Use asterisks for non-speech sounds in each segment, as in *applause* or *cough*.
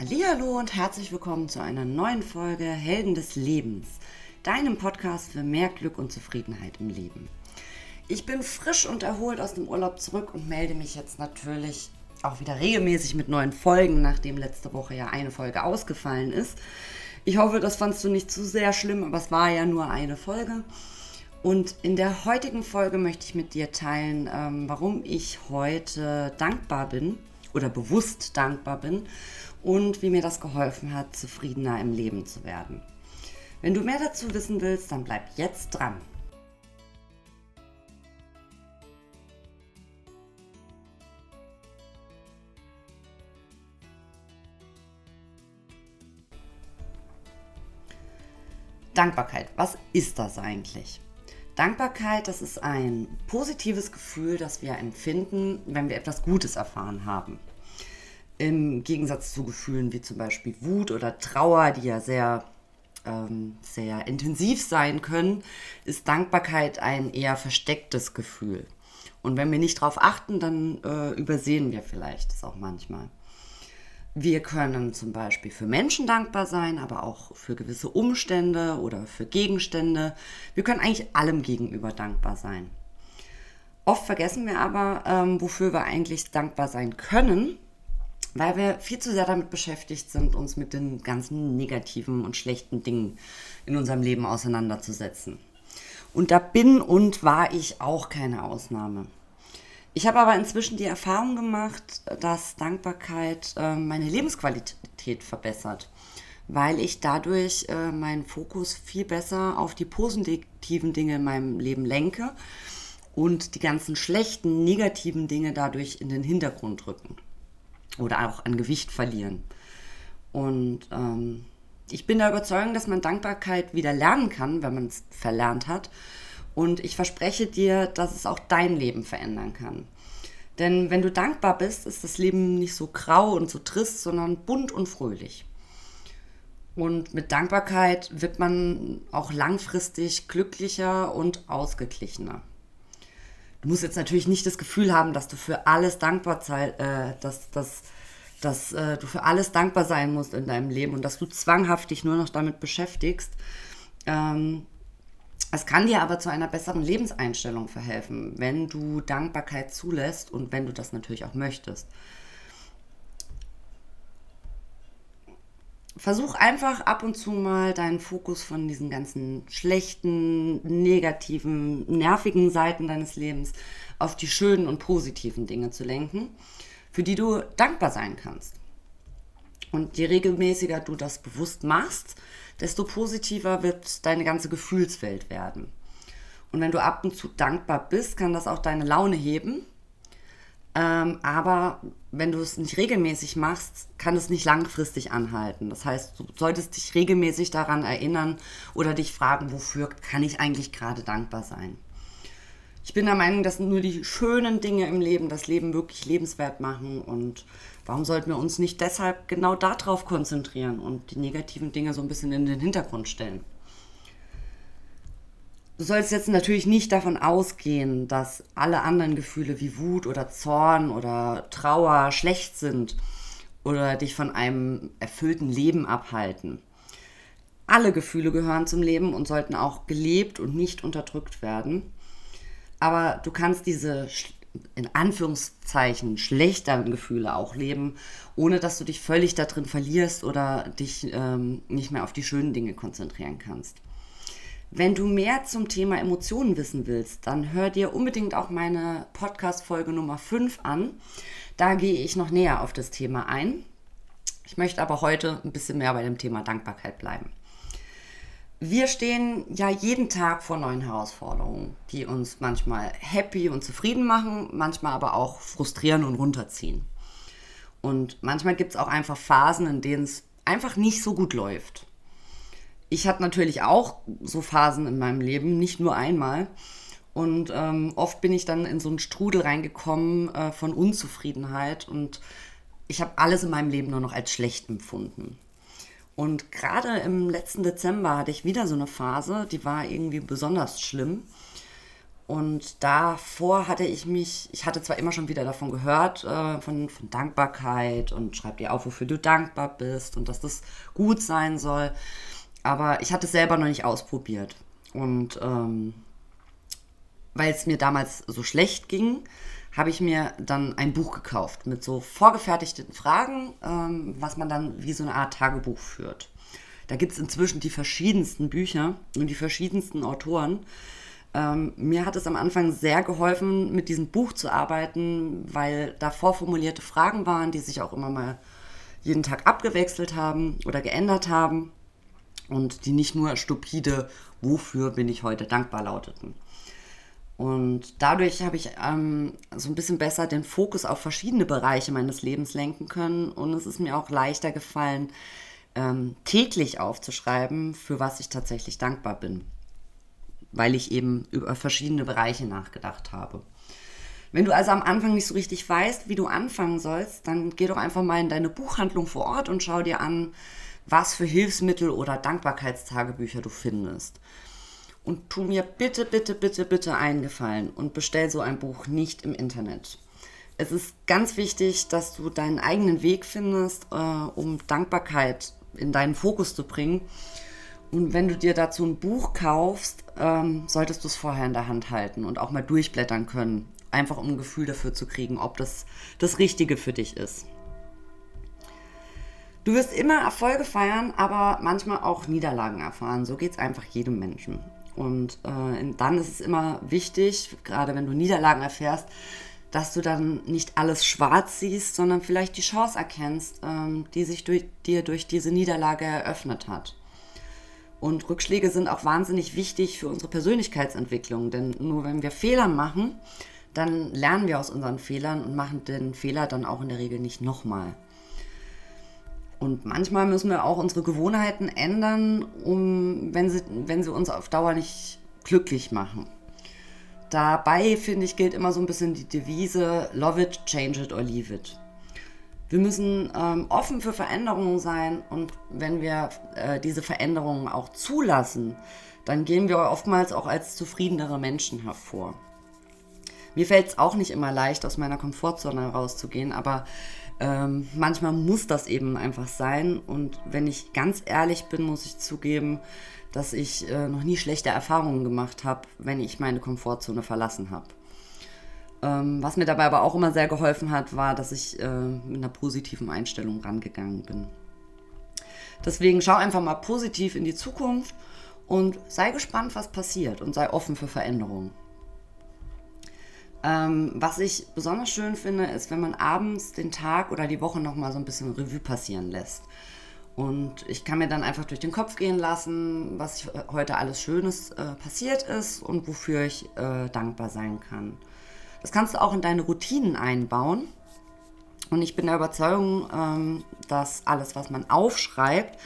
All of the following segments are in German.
Hallo und herzlich willkommen zu einer neuen Folge Helden des Lebens, deinem Podcast für mehr Glück und Zufriedenheit im Leben. Ich bin frisch und erholt aus dem Urlaub zurück und melde mich jetzt natürlich auch wieder regelmäßig mit neuen Folgen, nachdem letzte Woche ja eine Folge ausgefallen ist. Ich hoffe, das fandst du nicht zu sehr schlimm, aber es war ja nur eine Folge. Und in der heutigen Folge möchte ich mit dir teilen, ähm, warum ich heute dankbar bin oder bewusst dankbar bin und wie mir das geholfen hat, zufriedener im Leben zu werden. Wenn du mehr dazu wissen willst, dann bleib jetzt dran. Dankbarkeit, was ist das eigentlich? Dankbarkeit, das ist ein positives Gefühl, das wir empfinden, wenn wir etwas Gutes erfahren haben. Im Gegensatz zu Gefühlen wie zum Beispiel Wut oder Trauer, die ja sehr, ähm, sehr intensiv sein können, ist Dankbarkeit ein eher verstecktes Gefühl. Und wenn wir nicht darauf achten, dann äh, übersehen wir vielleicht das auch manchmal. Wir können zum Beispiel für Menschen dankbar sein, aber auch für gewisse Umstände oder für Gegenstände. Wir können eigentlich allem gegenüber dankbar sein. Oft vergessen wir aber, ähm, wofür wir eigentlich dankbar sein können weil wir viel zu sehr damit beschäftigt sind, uns mit den ganzen negativen und schlechten Dingen in unserem Leben auseinanderzusetzen. Und da bin und war ich auch keine Ausnahme. Ich habe aber inzwischen die Erfahrung gemacht, dass Dankbarkeit äh, meine Lebensqualität verbessert, weil ich dadurch äh, meinen Fokus viel besser auf die positiven Dinge in meinem Leben lenke und die ganzen schlechten, negativen Dinge dadurch in den Hintergrund rücken oder auch an Gewicht verlieren. Und ähm, ich bin der Überzeugung, dass man Dankbarkeit wieder lernen kann, wenn man es verlernt hat. Und ich verspreche dir, dass es auch dein Leben verändern kann. Denn wenn du dankbar bist, ist das Leben nicht so grau und so trist, sondern bunt und fröhlich. Und mit Dankbarkeit wird man auch langfristig glücklicher und ausgeglichener. Du musst jetzt natürlich nicht das Gefühl haben, dass du für alles dankbar sein, äh, dass, dass, dass äh, du für alles dankbar sein musst in deinem Leben und dass du zwanghaft dich nur noch damit beschäftigst. Ähm, es kann dir aber zu einer besseren Lebenseinstellung verhelfen, wenn du Dankbarkeit zulässt und wenn du das natürlich auch möchtest. Versuch einfach ab und zu mal deinen Fokus von diesen ganzen schlechten, negativen, nervigen Seiten deines Lebens auf die schönen und positiven Dinge zu lenken, für die du dankbar sein kannst. Und je regelmäßiger du das bewusst machst, desto positiver wird deine ganze Gefühlswelt werden. Und wenn du ab und zu dankbar bist, kann das auch deine Laune heben ähm, aber wenn du es nicht regelmäßig machst, kann es nicht langfristig anhalten. Das heißt, du solltest dich regelmäßig daran erinnern oder dich fragen, wofür kann ich eigentlich gerade dankbar sein. Ich bin der Meinung, dass nur die schönen Dinge im Leben das Leben wirklich lebenswert machen und warum sollten wir uns nicht deshalb genau darauf konzentrieren und die negativen Dinge so ein bisschen in den Hintergrund stellen. Du sollst jetzt natürlich nicht davon ausgehen, dass alle anderen Gefühle wie Wut oder Zorn oder Trauer schlecht sind oder dich von einem erfüllten Leben abhalten. Alle Gefühle gehören zum Leben und sollten auch gelebt und nicht unterdrückt werden. Aber du kannst diese in Anführungszeichen schlechteren Gefühle auch leben, ohne dass du dich völlig darin verlierst oder dich ähm, nicht mehr auf die schönen Dinge konzentrieren kannst. Wenn du mehr zum Thema Emotionen wissen willst, dann hör dir unbedingt auch meine Podcast-Folge Nummer 5 an. Da gehe ich noch näher auf das Thema ein. Ich möchte aber heute ein bisschen mehr bei dem Thema Dankbarkeit bleiben. Wir stehen ja jeden Tag vor neuen Herausforderungen, die uns manchmal happy und zufrieden machen, manchmal aber auch frustrieren und runterziehen. Und manchmal gibt es auch einfach Phasen, in denen es einfach nicht so gut läuft ich hatte natürlich auch so Phasen in meinem Leben, nicht nur einmal. Und ähm, oft bin ich dann in so einen Strudel reingekommen äh, von Unzufriedenheit und ich habe alles in meinem Leben nur noch als schlecht empfunden. Und gerade im letzten Dezember hatte ich wieder so eine Phase, die war irgendwie besonders schlimm. Und davor hatte ich mich, ich hatte zwar immer schon wieder davon gehört, äh, von, von Dankbarkeit und schreib dir auf, wofür du dankbar bist und dass das gut sein soll. Aber ich hatte es selber noch nicht ausprobiert. Und ähm, weil es mir damals so schlecht ging, habe ich mir dann ein Buch gekauft mit so vorgefertigten Fragen, ähm, was man dann wie so eine Art Tagebuch führt. Da gibt es inzwischen die verschiedensten Bücher und die verschiedensten Autoren. Ähm, mir hat es am Anfang sehr geholfen, mit diesem Buch zu arbeiten, weil da vorformulierte Fragen waren, die sich auch immer mal jeden Tag abgewechselt haben oder geändert haben und die nicht nur stupide, wofür bin ich heute dankbar lauteten. Und dadurch habe ich ähm, so ein bisschen besser den Fokus auf verschiedene Bereiche meines Lebens lenken können und es ist mir auch leichter gefallen, ähm, täglich aufzuschreiben, für was ich tatsächlich dankbar bin weil ich eben über verschiedene Bereiche nachgedacht habe. Wenn du also am Anfang nicht so richtig weißt, wie du anfangen sollst, dann geh doch einfach mal in deine Buchhandlung vor Ort und schau dir an, was für Hilfsmittel oder Dankbarkeitstagebücher du findest. Und tu mir bitte, bitte, bitte, bitte einen Gefallen und bestell so ein Buch nicht im Internet. Es ist ganz wichtig, dass du deinen eigenen Weg findest, äh, um Dankbarkeit in deinen Fokus zu bringen und wenn du dir dazu ein Buch kaufst, ähm, solltest du es vorher in der Hand halten und auch mal durchblättern können. Einfach um ein Gefühl dafür zu kriegen, ob das das Richtige für dich ist. Du wirst immer Erfolge feiern, aber manchmal auch Niederlagen erfahren. So geht es einfach jedem Menschen. Und äh, dann ist es immer wichtig, gerade wenn du Niederlagen erfährst, dass du dann nicht alles schwarz siehst, sondern vielleicht die Chance erkennst, ähm, die sich durch, dir durch diese Niederlage eröffnet hat. Und Rückschläge sind auch wahnsinnig wichtig für unsere Persönlichkeitsentwicklung, denn nur wenn wir Fehler machen, dann lernen wir aus unseren Fehlern und machen den Fehler dann auch in der Regel nicht nochmal. Und manchmal müssen wir auch unsere Gewohnheiten ändern, um, wenn, sie, wenn sie uns auf Dauer nicht glücklich machen. Dabei, finde ich, gilt immer so ein bisschen die Devise, love it, change it or leave it. Wir müssen ähm, offen für Veränderungen sein und wenn wir äh, diese Veränderungen auch zulassen, dann gehen wir oftmals auch als zufriedenere Menschen hervor. Mir fällt es auch nicht immer leicht, aus meiner Komfortzone rauszugehen, aber ähm, manchmal muss das eben einfach sein. Und wenn ich ganz ehrlich bin, muss ich zugeben, dass ich äh, noch nie schlechte Erfahrungen gemacht habe, wenn ich meine Komfortzone verlassen habe. Ähm, was mir dabei aber auch immer sehr geholfen hat, war, dass ich äh, mit einer positiven Einstellung rangegangen bin. Deswegen schau einfach mal positiv in die Zukunft und sei gespannt, was passiert und sei offen für Veränderungen. Ähm, was ich besonders schön finde, ist, wenn man abends den Tag oder die Woche nochmal so ein bisschen Revue passieren lässt. Und ich kann mir dann einfach durch den Kopf gehen lassen, was heute alles Schönes äh, passiert ist und wofür ich äh, dankbar sein kann. Das kannst du auch in deine Routinen einbauen. Und ich bin der Überzeugung, ähm, dass alles, was man aufschreibt,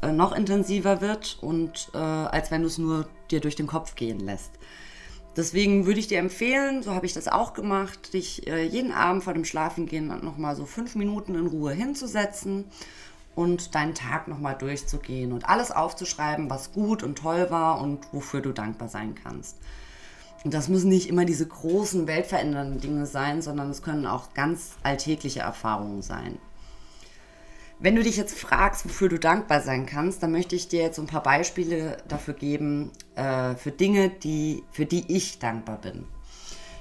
äh, noch intensiver wird und äh, als wenn du es nur dir durch den Kopf gehen lässt. Deswegen würde ich dir empfehlen, so habe ich das auch gemacht, dich äh, jeden Abend vor dem Schlafengehen nochmal so fünf Minuten in Ruhe hinzusetzen und deinen Tag nochmal durchzugehen und alles aufzuschreiben, was gut und toll war und wofür du dankbar sein kannst. Und das müssen nicht immer diese großen, weltverändernden Dinge sein, sondern es können auch ganz alltägliche Erfahrungen sein. Wenn du dich jetzt fragst, wofür du dankbar sein kannst, dann möchte ich dir jetzt ein paar Beispiele dafür geben, äh, für Dinge, die, für die ich dankbar bin.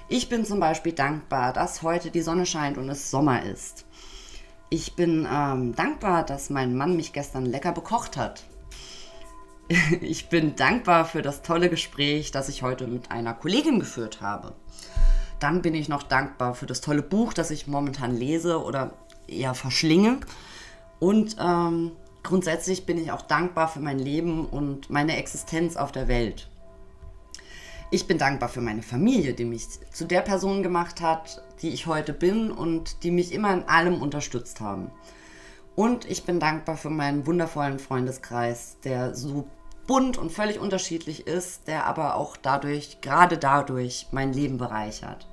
Ich bin zum Beispiel dankbar, dass heute die Sonne scheint und es Sommer ist. Ich bin ähm, dankbar, dass mein Mann mich gestern lecker bekocht hat. *laughs* Ich bin dankbar für das tolle Gespräch, das ich heute mit einer Kollegin geführt habe. Dann bin ich noch dankbar für das tolle Buch, das ich momentan lese oder eher verschlinge. Und ähm, grundsätzlich bin ich auch dankbar für mein Leben und meine Existenz auf der Welt. Ich bin dankbar für meine Familie, die mich zu der Person gemacht hat, die ich heute bin und die mich immer in allem unterstützt haben. Und ich bin dankbar für meinen wundervollen Freundeskreis, der so bunt und völlig unterschiedlich ist, der aber auch dadurch, gerade dadurch, mein Leben bereichert.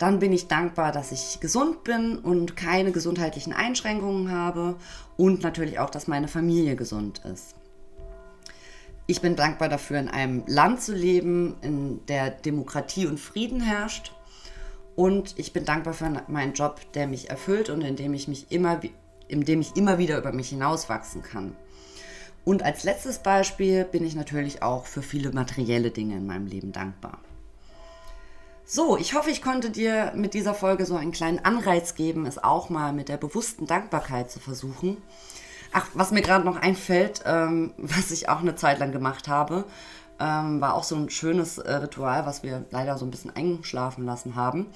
Dann bin ich dankbar, dass ich gesund bin und keine gesundheitlichen Einschränkungen habe und natürlich auch, dass meine Familie gesund ist. Ich bin dankbar dafür, in einem Land zu leben, in der Demokratie und Frieden herrscht. Und ich bin dankbar für meinen Job, der mich erfüllt und in dem ich mich immer, in dem ich immer wieder über mich hinauswachsen kann. Und als letztes Beispiel bin ich natürlich auch für viele materielle Dinge in meinem Leben dankbar. So, ich hoffe, ich konnte dir mit dieser Folge so einen kleinen Anreiz geben, es auch mal mit der bewussten Dankbarkeit zu versuchen. Ach, was mir gerade noch einfällt, ähm, *laughs* was ich auch eine Zeit lang gemacht habe, ähm, war auch so ein schönes äh, Ritual, was wir leider so ein bisschen eingeschlafen lassen haben.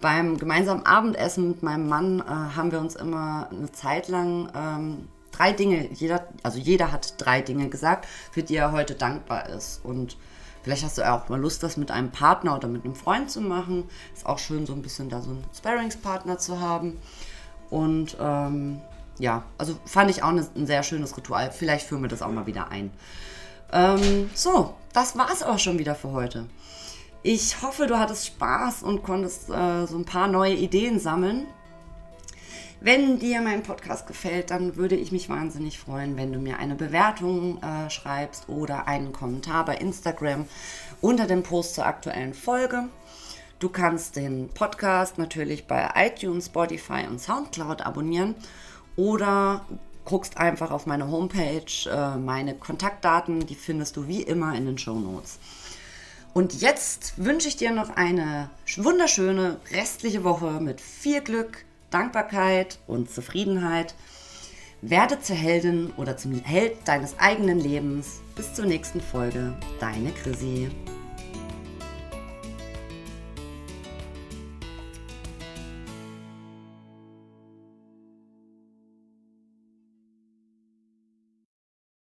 Beim gemeinsamen Abendessen mit meinem Mann äh, haben wir uns immer eine Zeit lang ähm, drei Dinge, jeder, also jeder hat drei Dinge gesagt, für die er heute dankbar ist. Und vielleicht hast du auch mal Lust, das mit einem Partner oder mit einem Freund zu machen. Ist auch schön, so ein bisschen da so einen Sparringspartner zu haben. Und ähm, ja, also fand ich auch eine, ein sehr schönes Ritual. Vielleicht führen wir das auch mal wieder ein. Ähm, so, das war es auch schon wieder für heute. Ich hoffe, du hattest Spaß und konntest äh, so ein paar neue Ideen sammeln. Wenn dir mein Podcast gefällt, dann würde ich mich wahnsinnig freuen, wenn du mir eine Bewertung äh, schreibst oder einen Kommentar bei Instagram unter dem Post zur aktuellen Folge. Du kannst den Podcast natürlich bei iTunes, Spotify und Soundcloud abonnieren oder guckst einfach auf meine Homepage. Äh, meine Kontaktdaten, die findest du wie immer in den Show Notes. Und jetzt wünsche ich dir noch eine wunderschöne restliche Woche mit viel Glück, Dankbarkeit und Zufriedenheit. Werde zur Heldin oder zum Held deines eigenen Lebens. Bis zur nächsten Folge. Deine Chrissy.